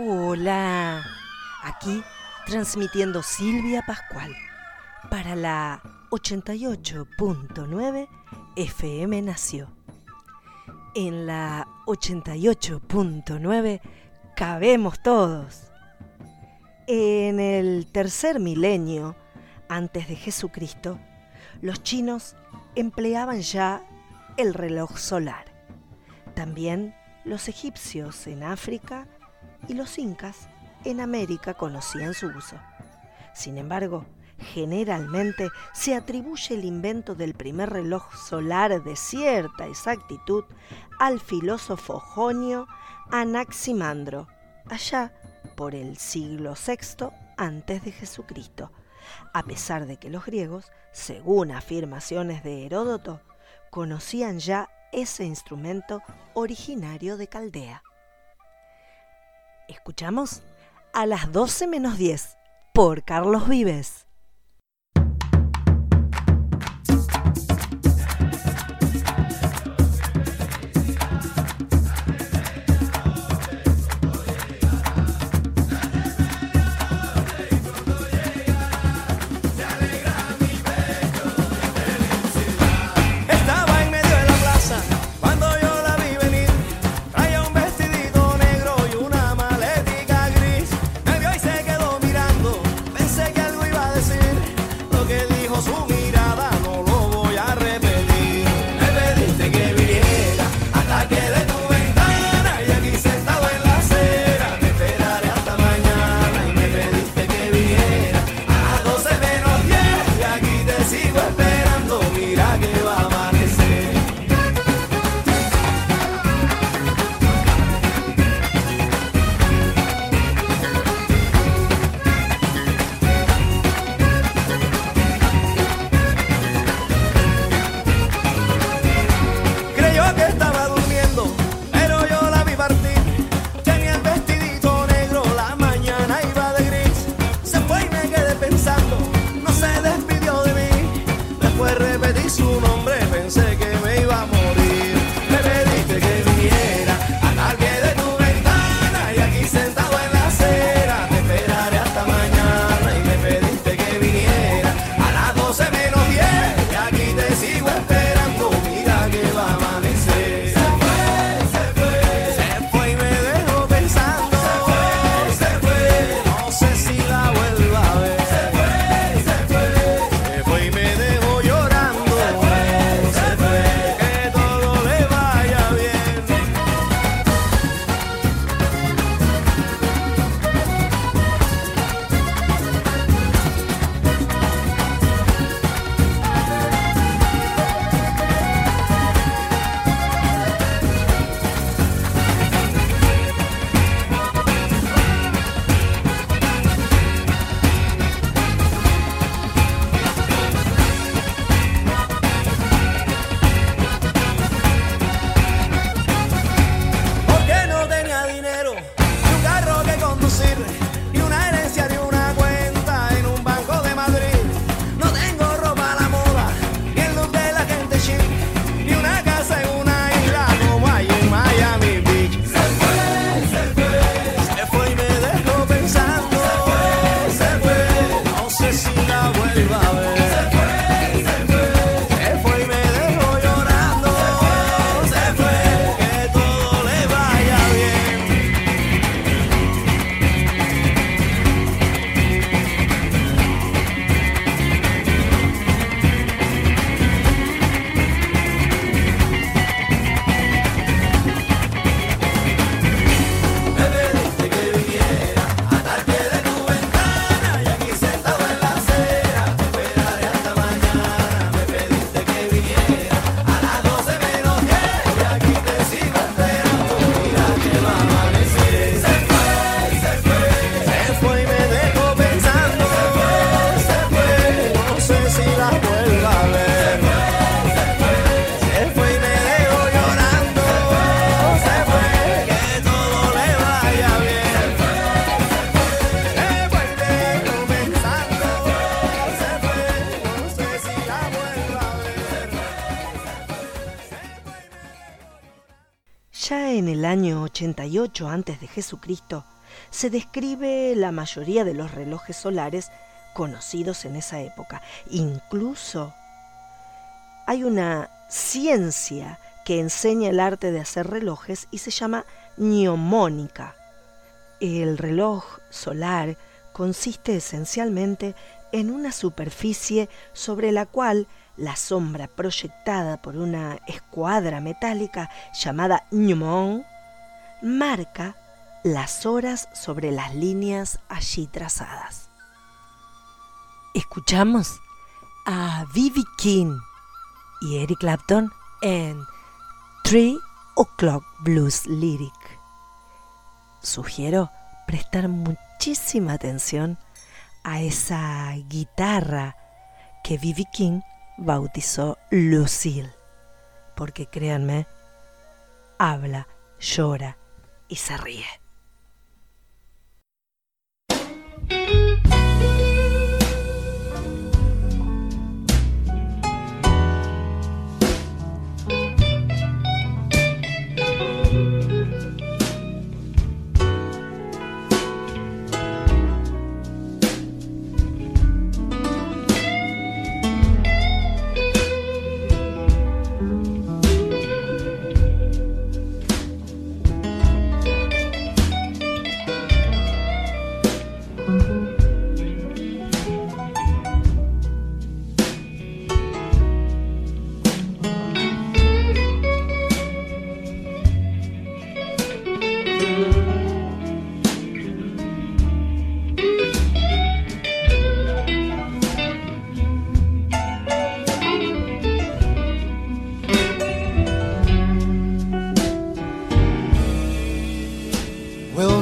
Hola, aquí transmitiendo Silvia Pascual para la 88.9 FM Nació. En la 88.9 cabemos todos. En el tercer milenio antes de Jesucristo, los chinos empleaban ya el reloj solar. También los egipcios en África y los incas en América conocían su uso. Sin embargo, generalmente se atribuye el invento del primer reloj solar de cierta exactitud al filósofo jonio Anaximandro, allá por el siglo VI antes de Jesucristo, a pesar de que los griegos, según afirmaciones de Heródoto, conocían ya ese instrumento originario de Caldea. Escuchamos a las 12 menos 10 por Carlos Vives. 88 antes de Jesucristo, se describe la mayoría de los relojes solares conocidos en esa época. Incluso hay una ciencia que enseña el arte de hacer relojes y se llama neomónica. El reloj solar consiste esencialmente en una superficie sobre la cual la sombra proyectada por una escuadra metálica llamada gnomon marca las horas sobre las líneas allí trazadas. Escuchamos a Vivi King y Eric Clapton en Three O'Clock Blues Lyric. Sugiero prestar muchísima atención a esa guitarra que Vivi King bautizó Lucille, porque créanme, habla, llora y se ríe.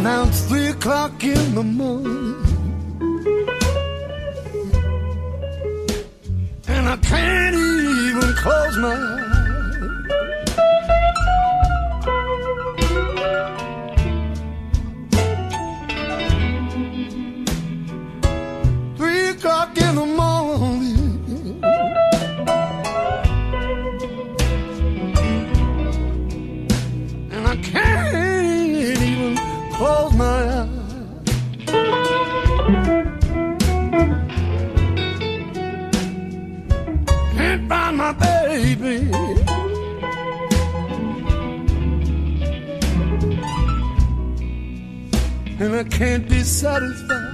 Now it's three o'clock in the morning. And I can't even close my eyes. can't be satisfied.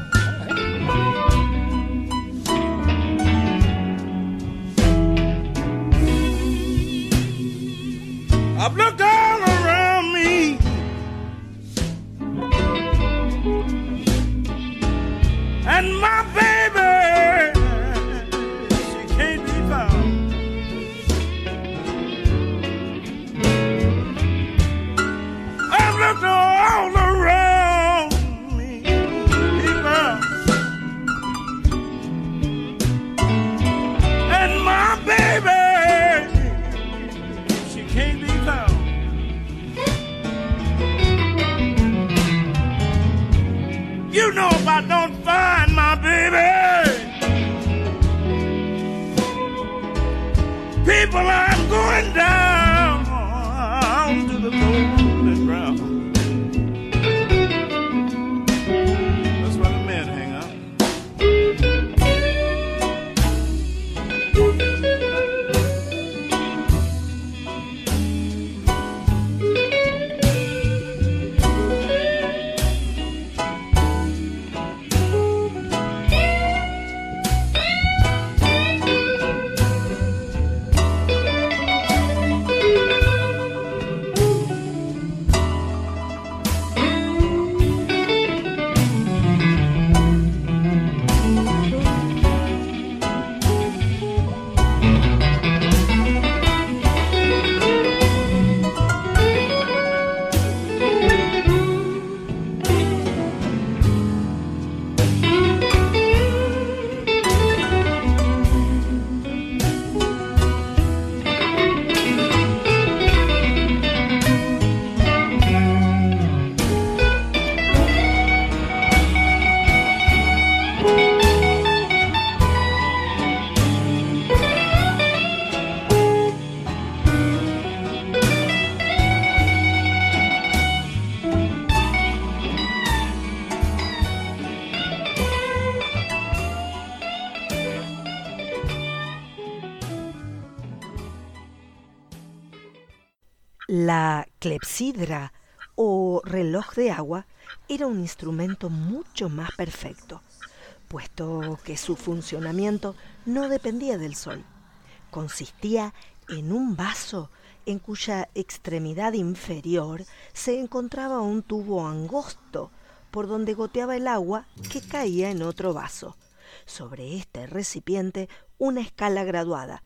Clepsidra o reloj de agua era un instrumento mucho más perfecto, puesto que su funcionamiento no dependía del sol. Consistía en un vaso en cuya extremidad inferior se encontraba un tubo angosto por donde goteaba el agua que caía en otro vaso. Sobre este recipiente una escala graduada.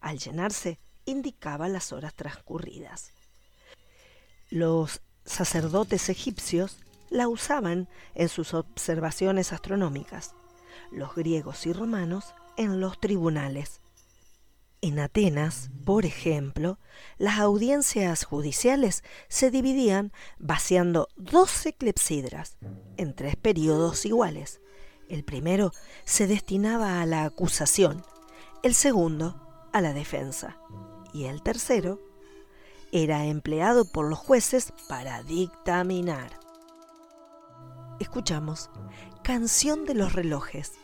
Al llenarse indicaba las horas transcurridas. Los sacerdotes egipcios la usaban en sus observaciones astronómicas, los griegos y romanos en los tribunales. En Atenas, por ejemplo, las audiencias judiciales se dividían vaciando doce clepsidras en tres periodos iguales. El primero se destinaba a la acusación, el segundo a la defensa y el tercero era empleado por los jueces para dictaminar. Escuchamos Canción de los relojes,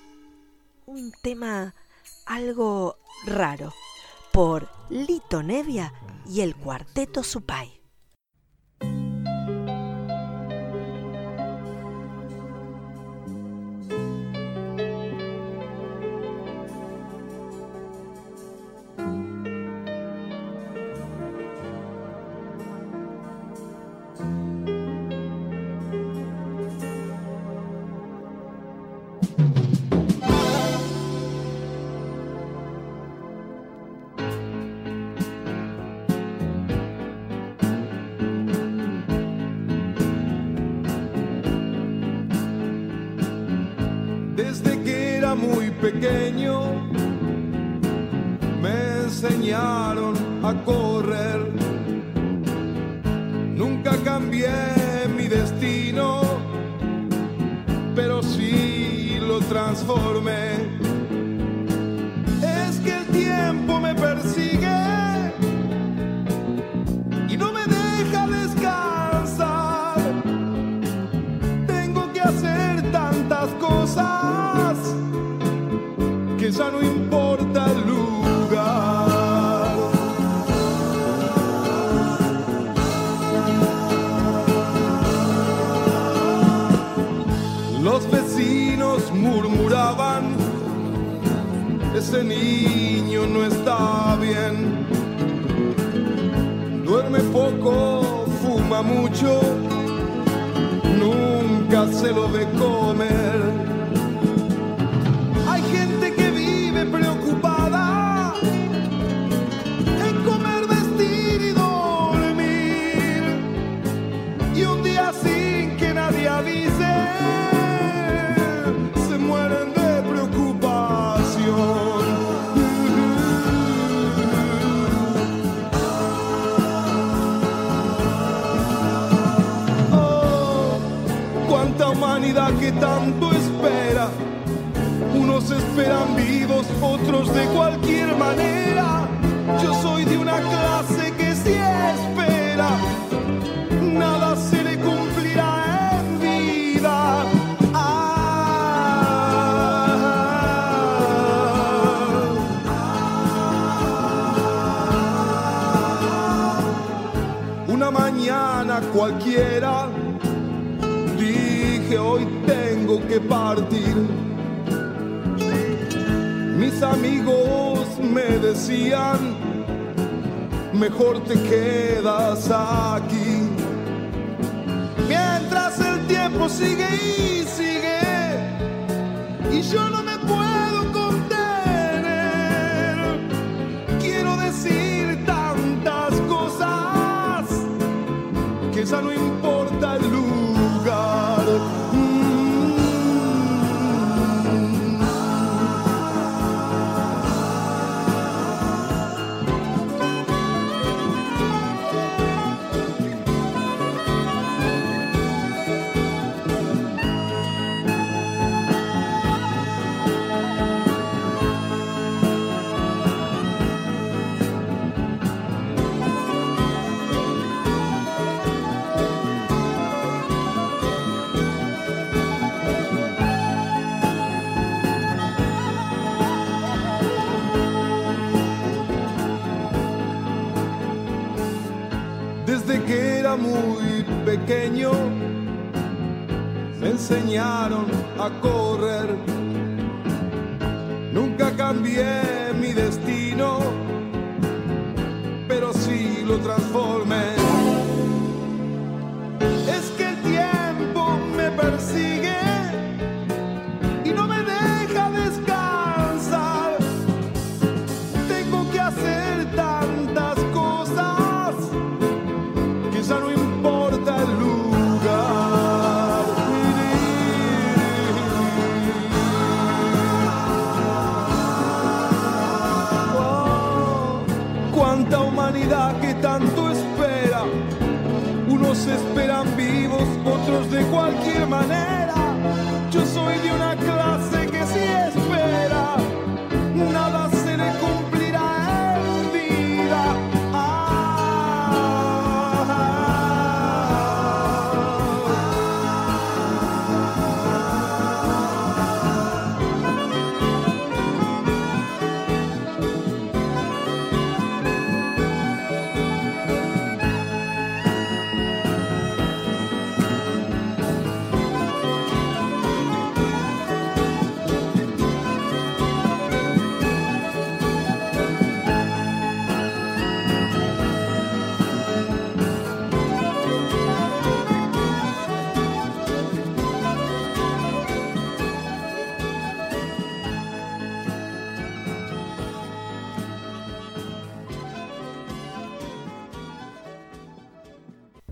un tema algo raro por Lito Nevia y el cuarteto Supay. Pequeño me enseñaron a correr. Nunca cambié mi destino, pero sí lo transformé. No importa el lugar. Los vecinos murmuraban, ese niño no está bien. Duerme poco, fuma mucho, nunca se lo ve comer tanto espera. Unos esperan vivos, otros de cualquier manera. Yo soy de una clase que sí espera. Nada se le cumplirá en vida. Una mañana cualquiera hoy tengo que partir. Mis amigos me decían, mejor te quedas aquí. Mientras el tiempo sigue y sigue, y yo no me puedo contener. Quiero decir tantas cosas que ya no importa el heart lugar. pequeño me enseñaron a correr. Nunca cambié mi destino, pero sí lo transformé.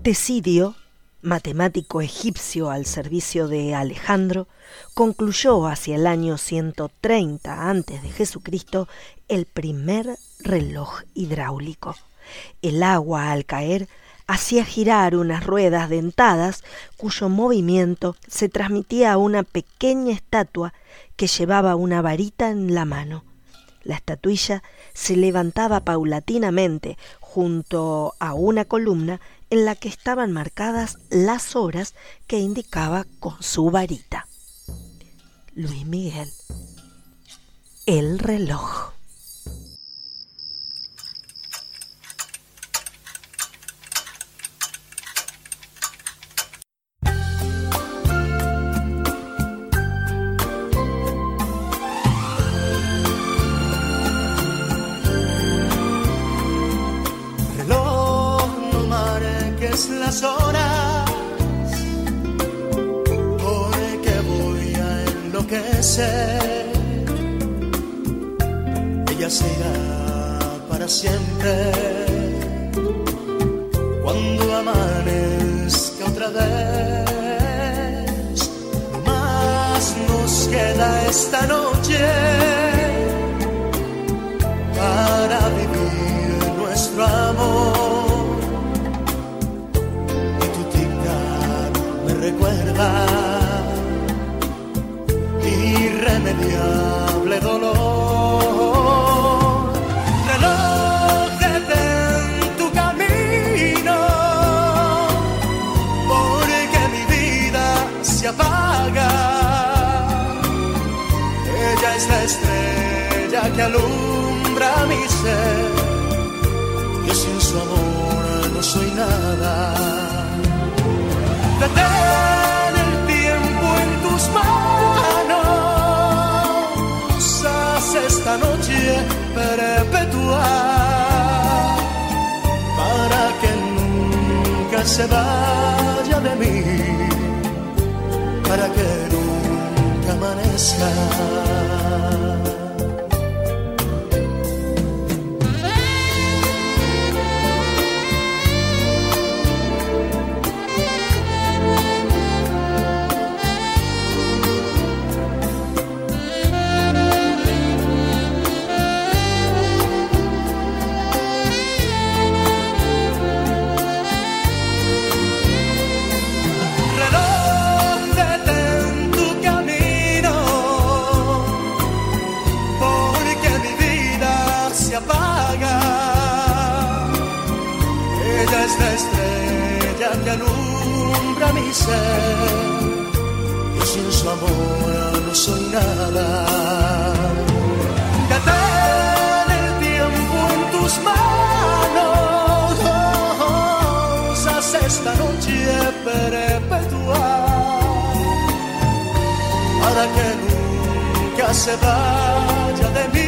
Tesidio, matemático egipcio al servicio de Alejandro, concluyó hacia el año 130 antes de Jesucristo el primer reloj hidráulico. El agua al caer hacía girar unas ruedas dentadas cuyo movimiento se transmitía a una pequeña estatua que llevaba una varita en la mano. La estatuilla se levantaba paulatinamente junto a una columna en la que estaban marcadas las horas que indicaba con su varita. Luis Miguel. El reloj. Para que nunca amanezca. Alumbra mi ser. Yo sin su amor no soy nada. Detén el tiempo en tus manos, haz esta noche perpetuar para que nunca se vaya de mí.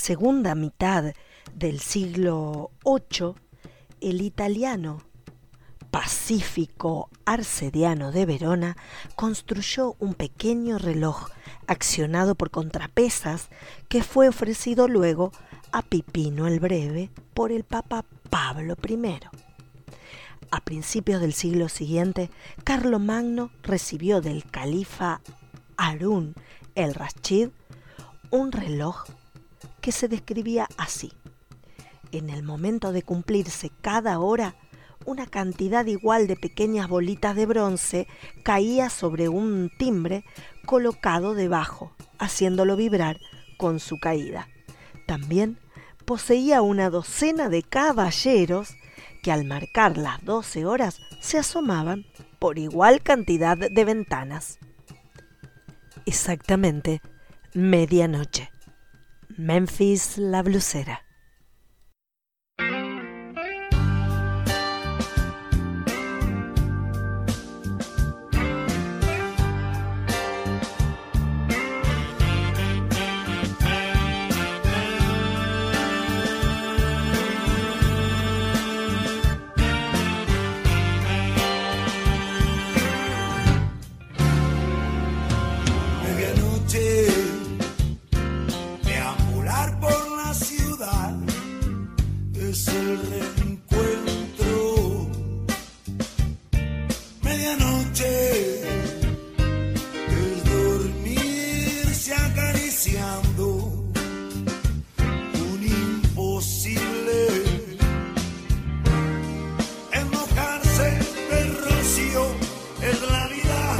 Segunda mitad del siglo VIII, el italiano Pacífico Arcediano de Verona construyó un pequeño reloj accionado por contrapesas que fue ofrecido luego a Pipino el Breve por el Papa Pablo I. A principios del siglo siguiente, Magno recibió del califa Harún el Rashid un reloj que se describía así. En el momento de cumplirse cada hora, una cantidad igual de pequeñas bolitas de bronce caía sobre un timbre colocado debajo, haciéndolo vibrar con su caída. También poseía una docena de caballeros que al marcar las doce horas se asomaban por igual cantidad de ventanas. Exactamente Medianoche. Memphis la blusera. Reencuentro, medianoche, el dormirse acariciando un imposible, enmocarse en el en la vida,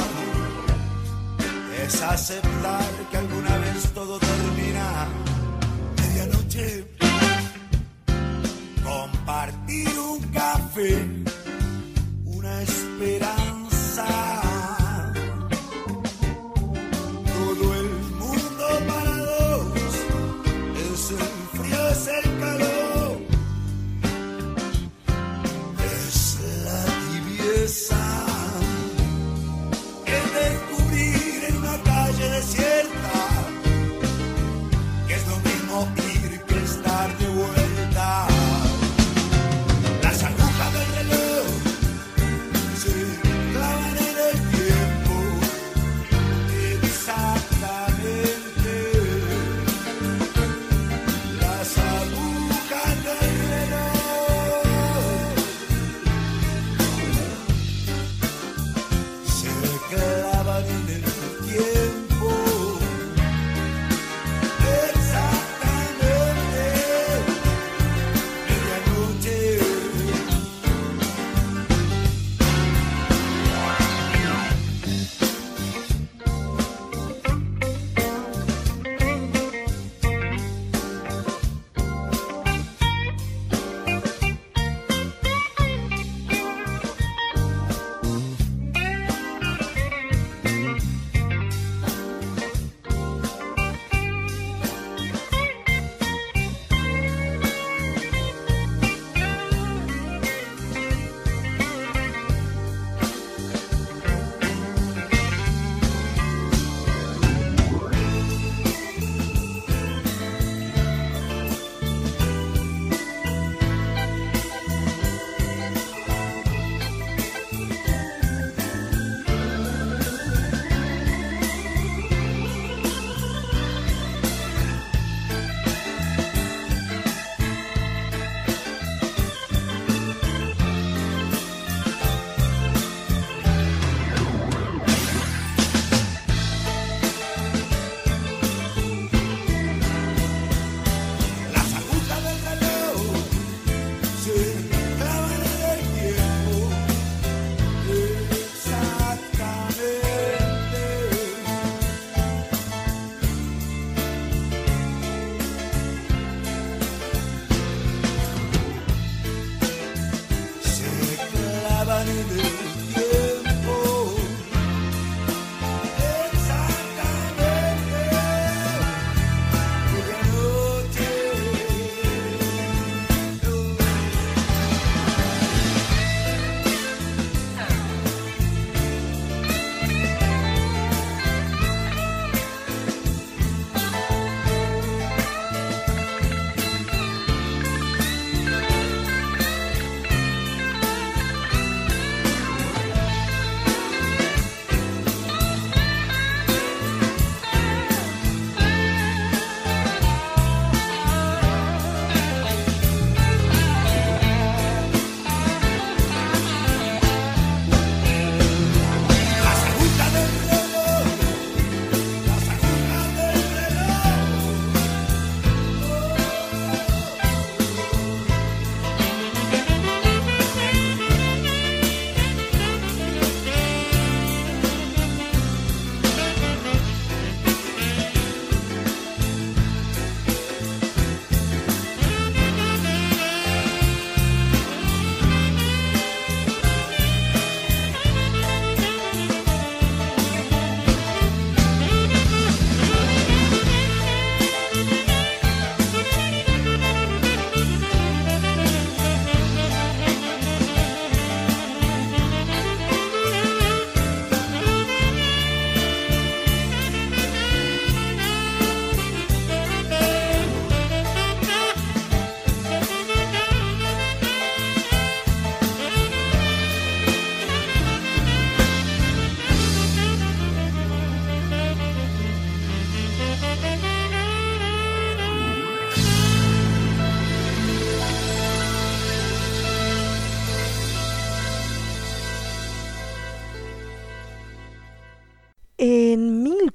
es aceptar que alguna vez todo.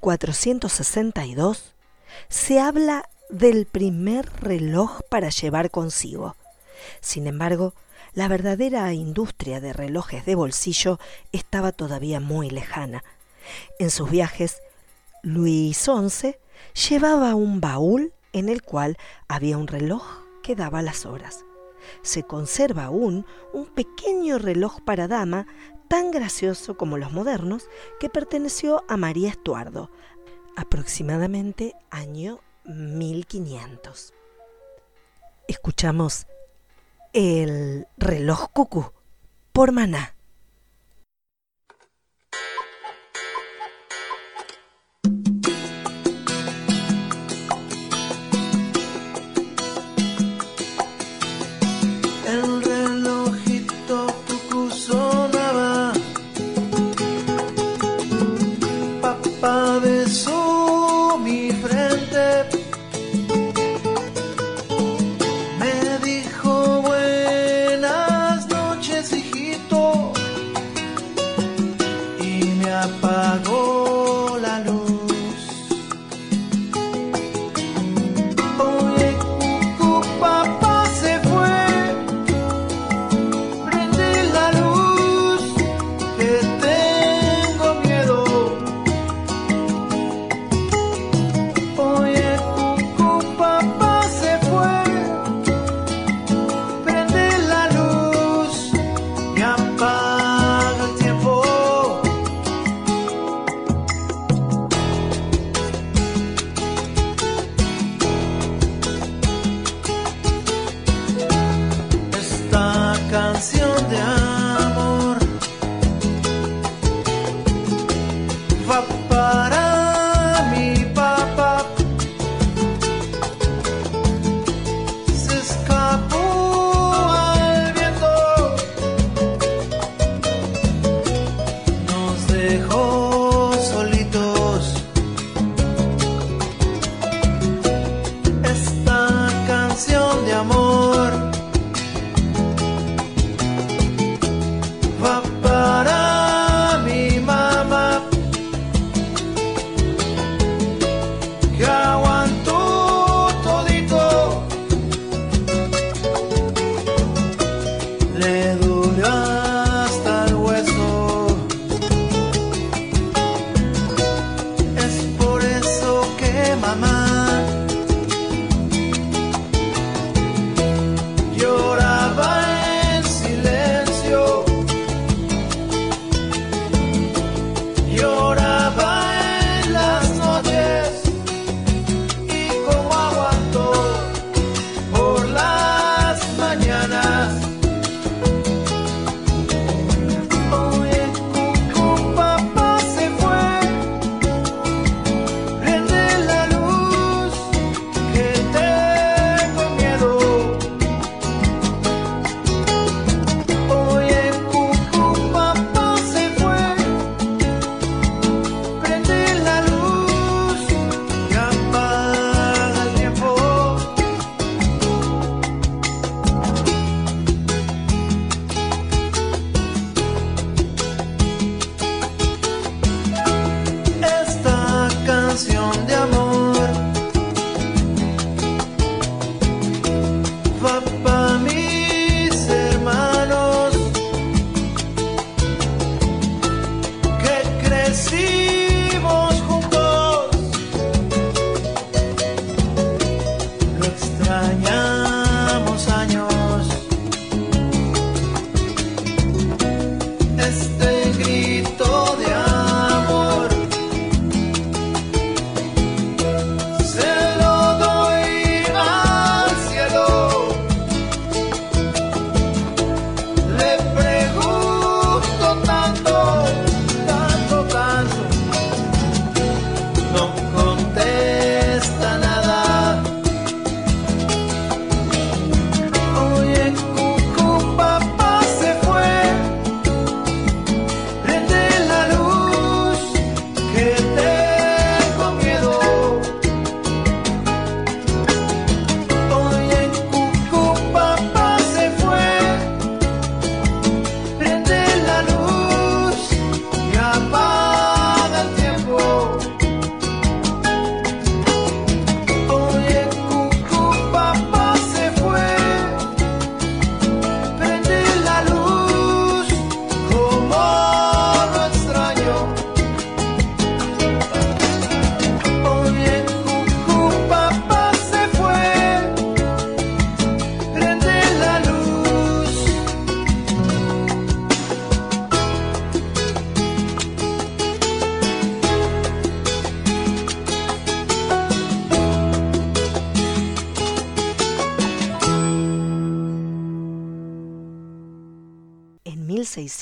1462 se habla del primer reloj para llevar consigo. Sin embargo, la verdadera industria de relojes de bolsillo estaba todavía muy lejana. En sus viajes, Luis XI llevaba un baúl en el cual había un reloj que daba las horas. Se conserva aún un pequeño reloj para dama tan gracioso como los modernos que perteneció a María Estuardo, aproximadamente año 1500. Escuchamos el reloj cucú por Maná.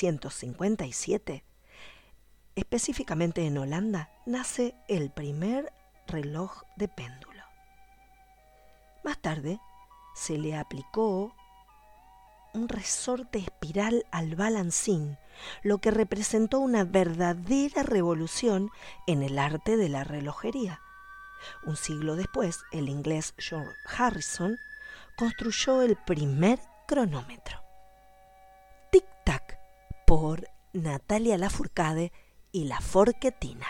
1657, específicamente en Holanda, nace el primer reloj de péndulo. Más tarde, se le aplicó un resorte espiral al balancín, lo que representó una verdadera revolución en el arte de la relojería. Un siglo después, el inglés George Harrison construyó el primer cronómetro. Por Natalia Lafourcade y La Forquetina.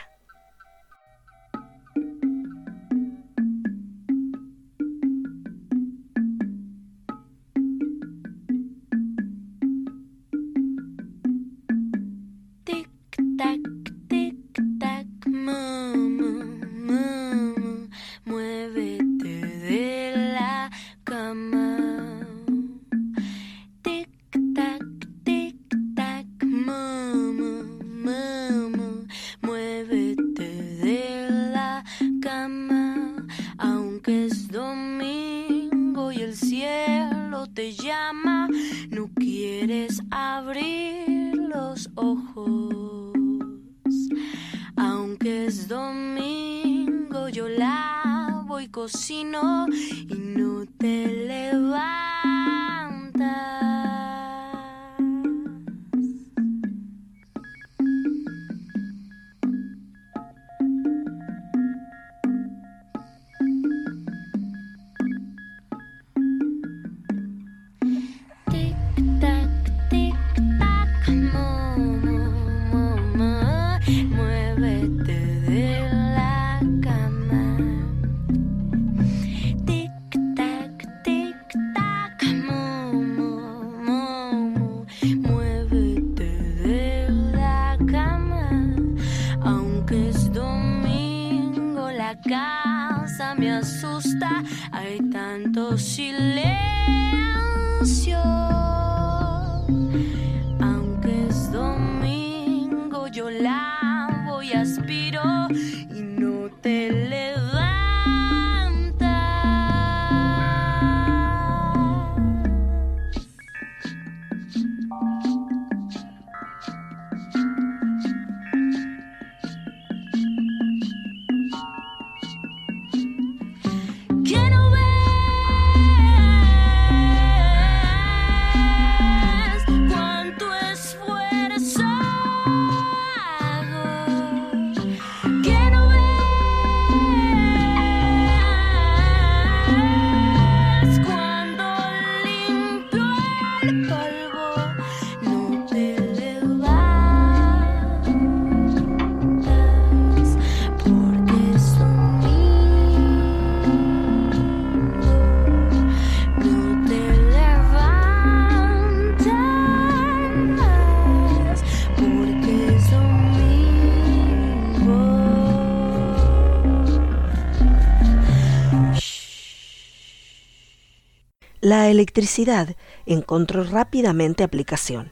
Electricidad encontró rápidamente aplicación.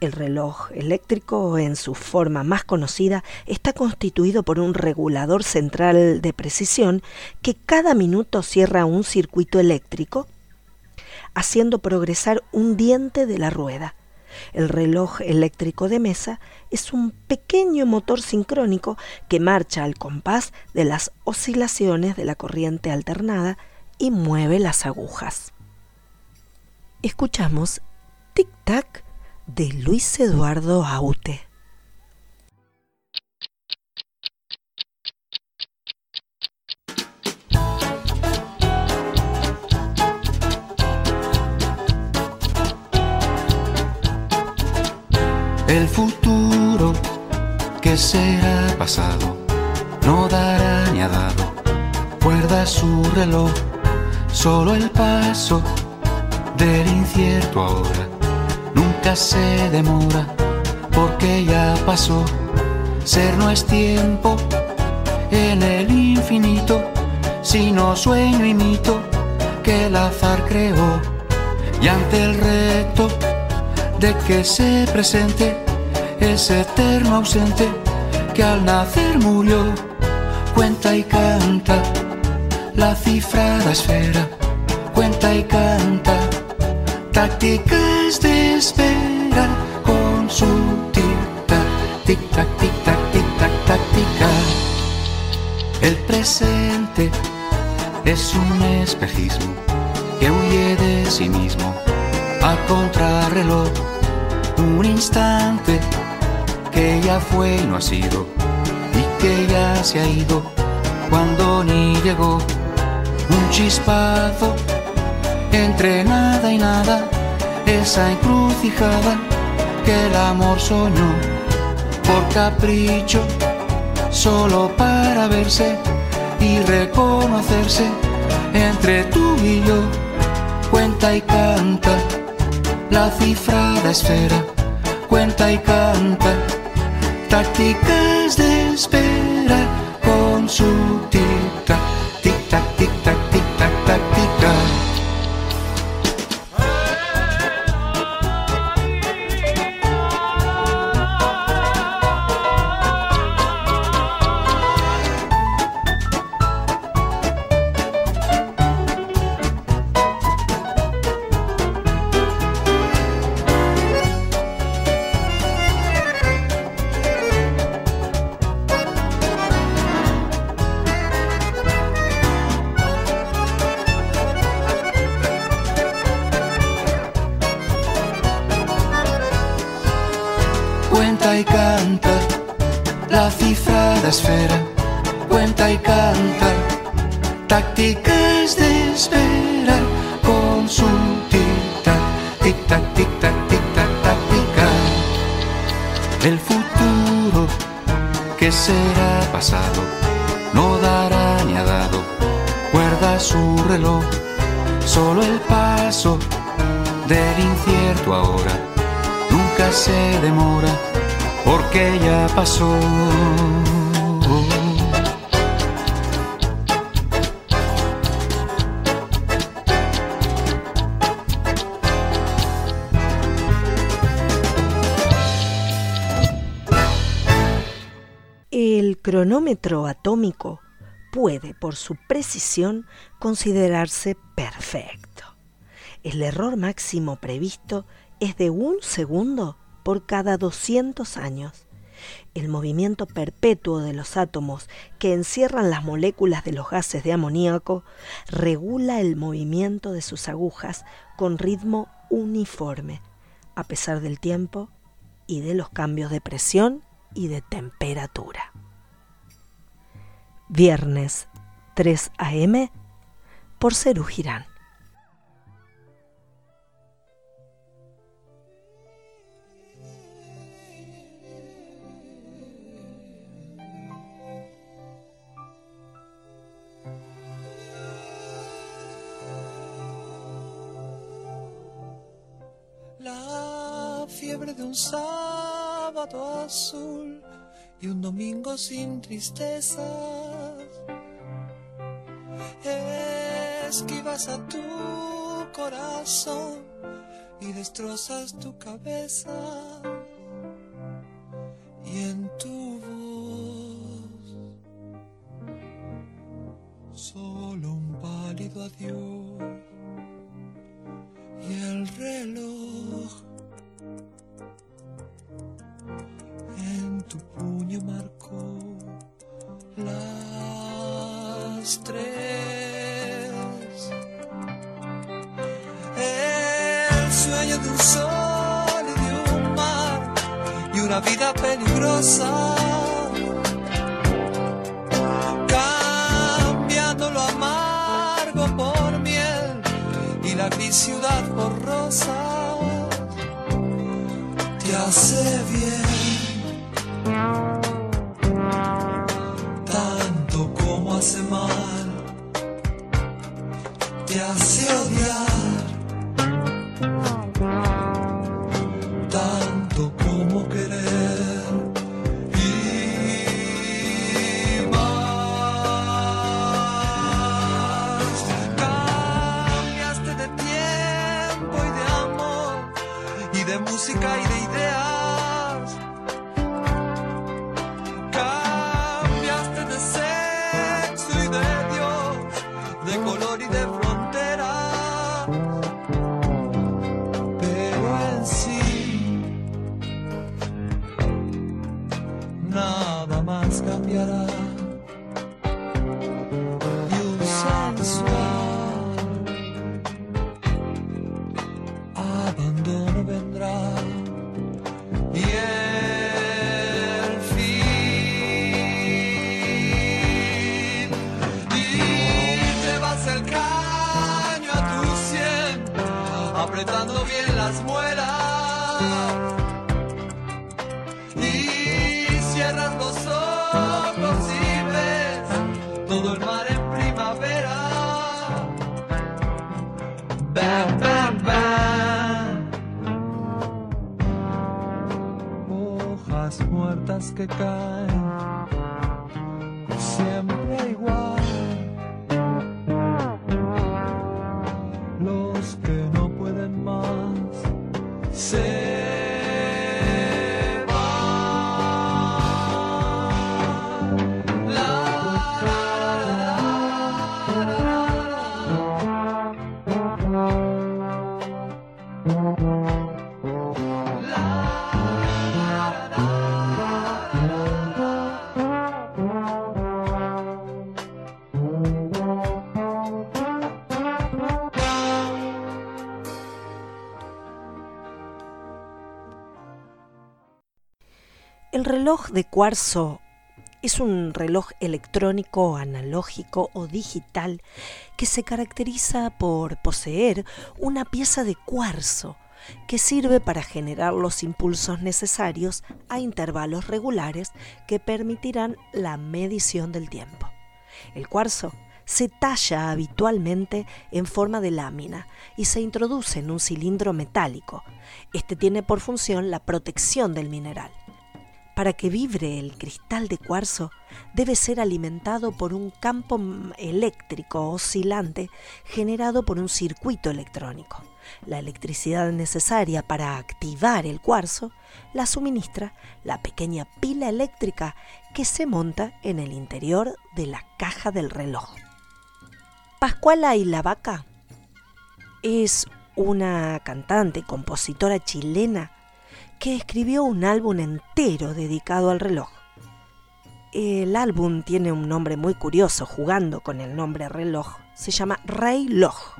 El reloj eléctrico, en su forma más conocida, está constituido por un regulador central de precisión que cada minuto cierra un circuito eléctrico, haciendo progresar un diente de la rueda. El reloj eléctrico de mesa es un pequeño motor sincrónico que marcha al compás de las oscilaciones de la corriente alternada y mueve las agujas escuchamos Tic Tac de Luis Eduardo Aute. El futuro que será pasado no dará ni ha dado cuerda su reloj, solo el paso del incierto ahora nunca se demora porque ya pasó. Ser no es tiempo en el infinito, sino sueño y mito que el azar creó. Y ante el reto de que se presente ese eterno ausente que al nacer murió, cuenta y canta la cifrada esfera, cuenta y canta tácticas de espera con su tic-tac, tic-tac, tic-tac, tic-tac, táctica. El presente es un espejismo que huye de sí mismo a contrarreloj. Un instante que ya fue y no ha sido y que ya se ha ido cuando ni llegó. Un chispazo entre nada y nada, esa encrucijada que el amor soñó por capricho, solo para verse y reconocerse entre tú y yo. Cuenta y canta la cifrada esfera, cuenta y canta tácticas de espera con su tic-tac, tic-tac, tic-tac, tic-tac, táctica. El cronómetro atómico puede, por su precisión, considerarse perfecto. El error máximo previsto es de un segundo por cada 200 años. El movimiento perpetuo de los átomos que encierran las moléculas de los gases de amoníaco regula el movimiento de sus agujas con ritmo uniforme, a pesar del tiempo y de los cambios de presión y de temperatura. Viernes 3 a.m. por Cerú. De un sábado azul y un domingo sin tristezas. Esquivas a tu corazón y destrozas tu cabeza. Y en tu voz solo un pálido adiós y el reloj tu puño marcó las tres. El sueño de un sol y de un mar y una vida peligrosa. Cambiando lo amargo por miel y la gris ciudad por rosa te hace bien todo el mar en primavera. Bam, bam, bam. Hojas muertas que caen, de cuarzo es un reloj electrónico, analógico o digital que se caracteriza por poseer una pieza de cuarzo que sirve para generar los impulsos necesarios a intervalos regulares que permitirán la medición del tiempo. El cuarzo se talla habitualmente en forma de lámina y se introduce en un cilindro metálico. Este tiene por función la protección del mineral. Para que vibre el cristal de cuarzo debe ser alimentado por un campo eléctrico oscilante generado por un circuito electrónico. La electricidad necesaria para activar el cuarzo la suministra la pequeña pila eléctrica que se monta en el interior de la caja del reloj. Pascuala y es una cantante y compositora chilena que escribió un álbum entero dedicado al reloj. El álbum tiene un nombre muy curioso, jugando con el nombre reloj. Se llama Rey Loj.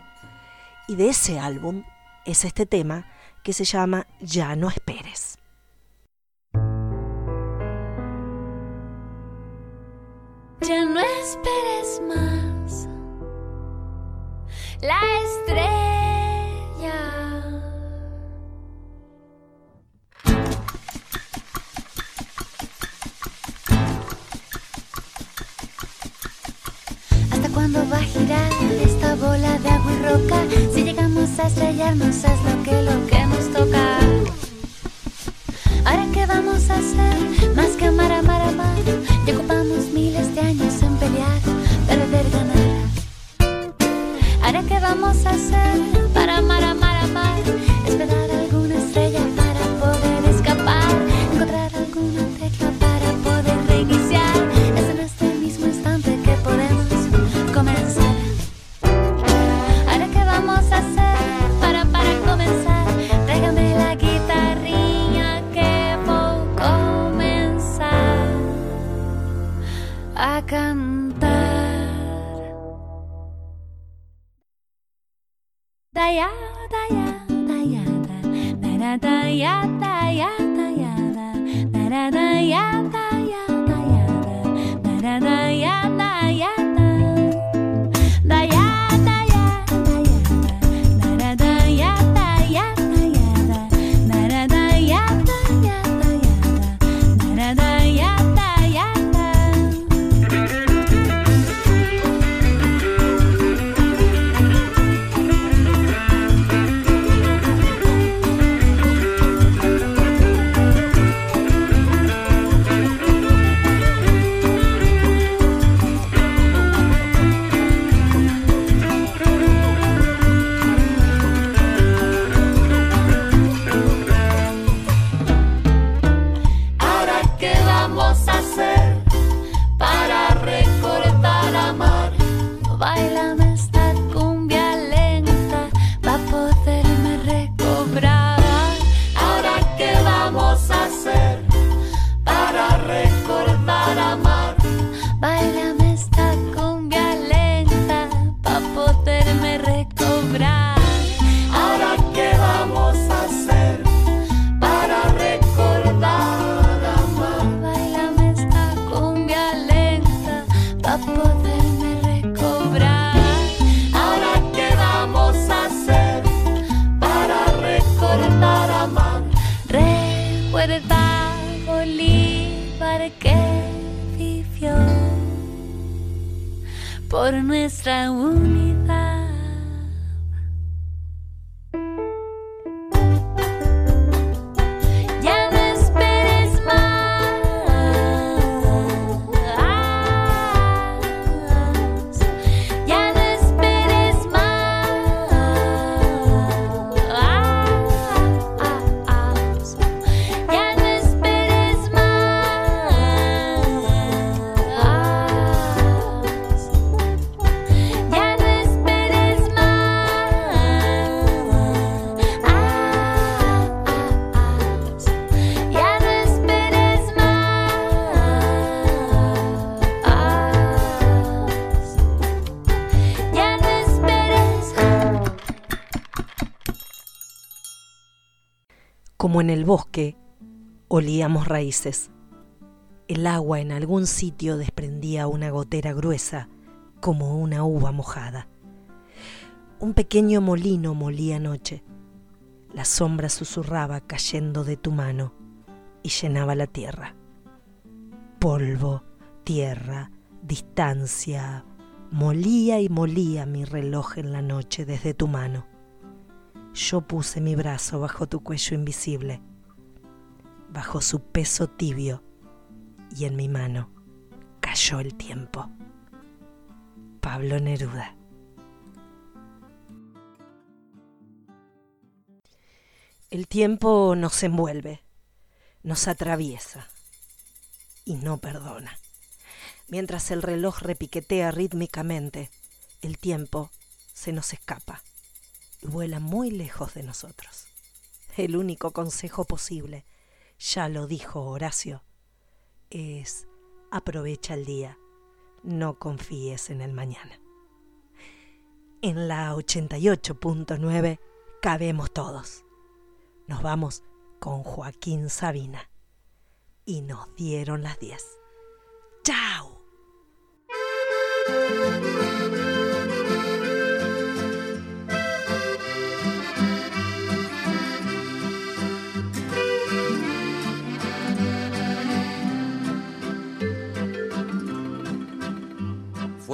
Y de ese álbum es este tema que se llama Ya no esperes. Ya no esperes más. La estrella. Cuándo va a girar esta bola de agua y roca? Si llegamos a estrellarnos es lo que, lo que nos toca. Ahora qué vamos a hacer, más que amar, amar, amar. Ya ocupamos miles de años en pelear, perder, ganar. Ahora qué vamos a hacer para amar, amar. lihat. Como en el bosque, olíamos raíces. El agua en algún sitio desprendía una gotera gruesa, como una uva mojada. Un pequeño molino molía anoche. La sombra susurraba cayendo de tu mano y llenaba la tierra. Polvo, tierra, distancia, molía y molía mi reloj en la noche desde tu mano. Yo puse mi brazo bajo tu cuello invisible, bajo su peso tibio, y en mi mano cayó el tiempo. Pablo Neruda. El tiempo nos envuelve, nos atraviesa y no perdona. Mientras el reloj repiquetea rítmicamente, el tiempo se nos escapa vuela muy lejos de nosotros. El único consejo posible, ya lo dijo Horacio, es aprovecha el día, no confíes en el mañana. En la 88.9 cabemos todos. Nos vamos con Joaquín Sabina. Y nos dieron las 10. ¡Chao!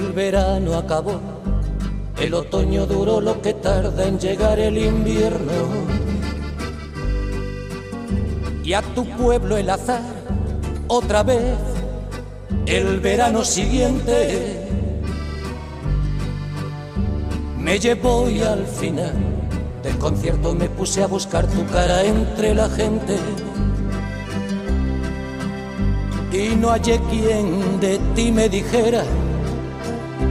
El verano acabó, el otoño duró lo que tarda en llegar el invierno. y a tu pueblo el azar otra vez el verano siguiente. Me llevó y al final del concierto me puse a buscar tu cara entre la gente. Y no hallé quien de ti me dijera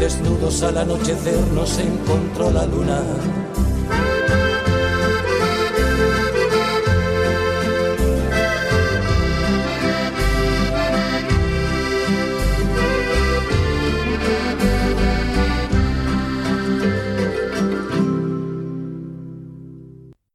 Desnudos al anochecer nos encontró la luna